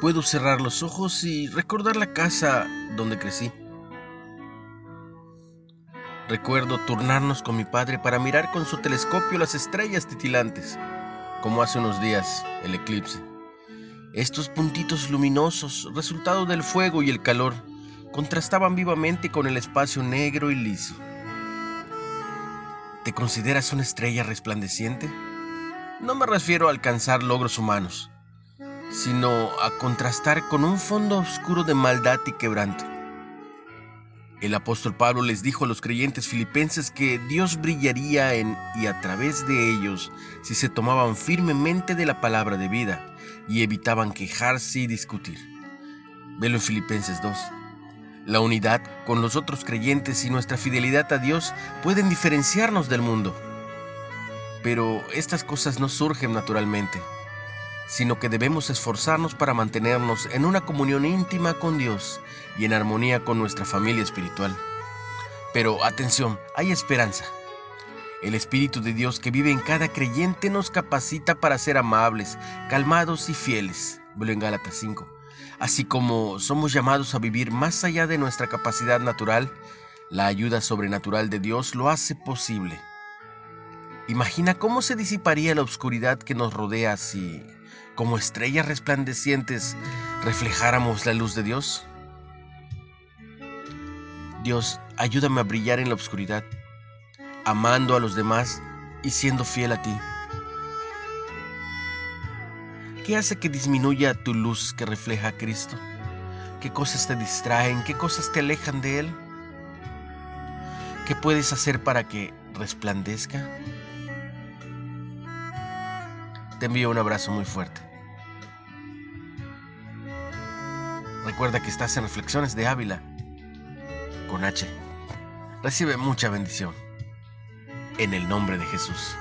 puedo cerrar los ojos y recordar la casa donde crecí. Recuerdo turnarnos con mi padre para mirar con su telescopio las estrellas titilantes, como hace unos días el eclipse. Estos puntitos luminosos, resultado del fuego y el calor, contrastaban vivamente con el espacio negro y liso. ¿Te consideras una estrella resplandeciente? No me refiero a alcanzar logros humanos, sino a contrastar con un fondo oscuro de maldad y quebranto. El apóstol Pablo les dijo a los creyentes filipenses que Dios brillaría en y a través de ellos si se tomaban firmemente de la palabra de vida y evitaban quejarse y discutir. Velo en Filipenses 2. La unidad con los otros creyentes y nuestra fidelidad a Dios pueden diferenciarnos del mundo. Pero estas cosas no surgen naturalmente, sino que debemos esforzarnos para mantenernos en una comunión íntima con Dios y en armonía con nuestra familia espiritual. Pero atención, hay esperanza. El Espíritu de Dios que vive en cada creyente nos capacita para ser amables, calmados y fieles. en Gálatas 5 así como somos llamados a vivir más allá de nuestra capacidad natural, la ayuda sobrenatural de Dios lo hace posible. Imagina cómo se disiparía la oscuridad que nos rodea si, como estrellas resplandecientes, reflejáramos la luz de Dios. Dios, ayúdame a brillar en la oscuridad, amando a los demás y siendo fiel a ti. ¿Qué hace que disminuya tu luz que refleja a Cristo? ¿Qué cosas te distraen? ¿Qué cosas te alejan de Él? ¿Qué puedes hacer para que resplandezca? Te envío un abrazo muy fuerte. Recuerda que estás en Reflexiones de Ávila con H. Recibe mucha bendición. En el nombre de Jesús.